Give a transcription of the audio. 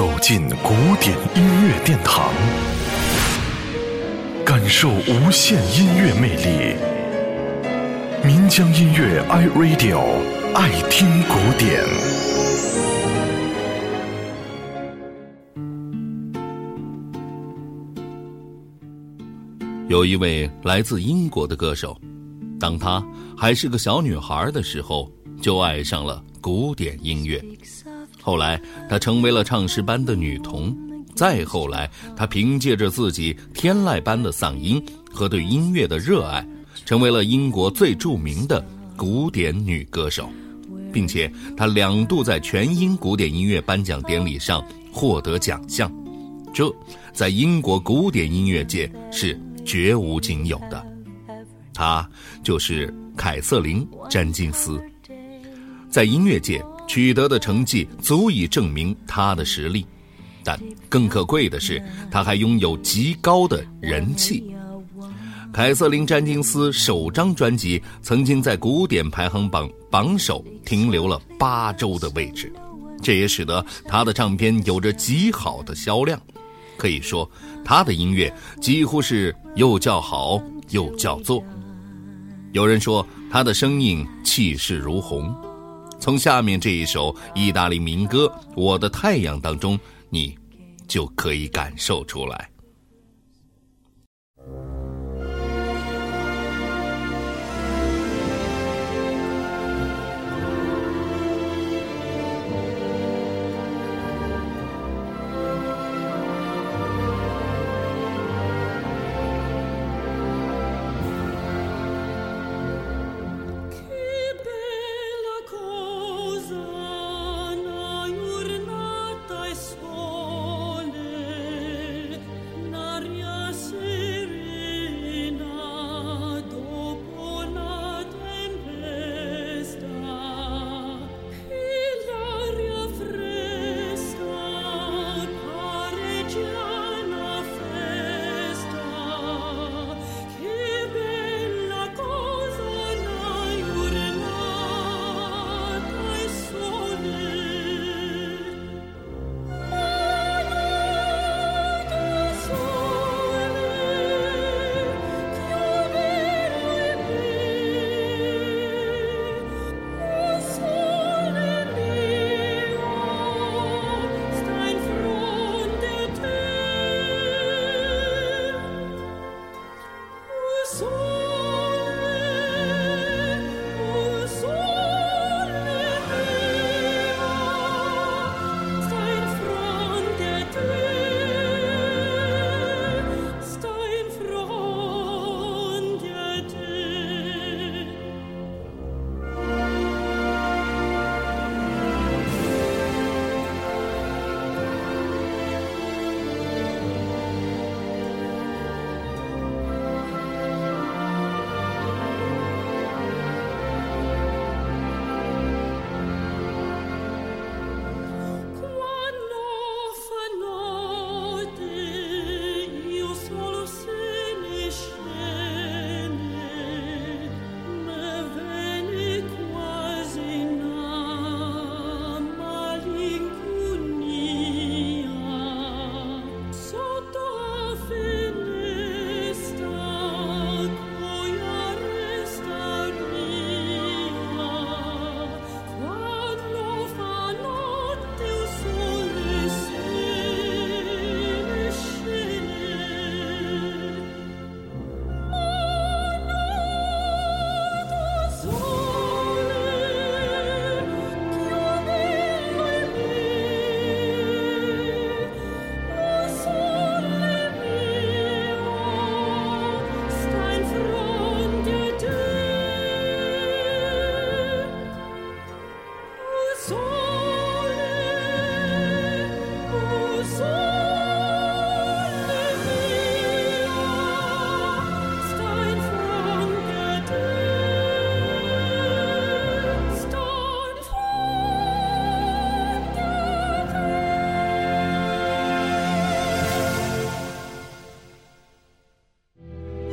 走进古典音乐殿堂，感受无限音乐魅力。民江音乐 iRadio 爱听古典。有一位来自英国的歌手，当她还是个小女孩的时候，就爱上了古典音乐。后来，她成为了唱诗班的女童。再后来，她凭借着自己天籁般的嗓音和对音乐的热爱，成为了英国最著名的古典女歌手，并且她两度在全英古典音乐颁奖典礼上获得奖项。这在英国古典音乐界是绝无仅有的。她就是凯瑟琳·詹金斯，在音乐界。取得的成绩足以证明他的实力，但更可贵的是，他还拥有极高的人气。凯瑟琳·詹金斯首张专辑曾经在古典排行榜榜首停留了八周的位置，这也使得他的唱片有着极好的销量。可以说，他的音乐几乎是又叫好又叫座。有人说，他的声音气势如虹。从下面这一首意大利民歌《我的太阳》当中，你就可以感受出来。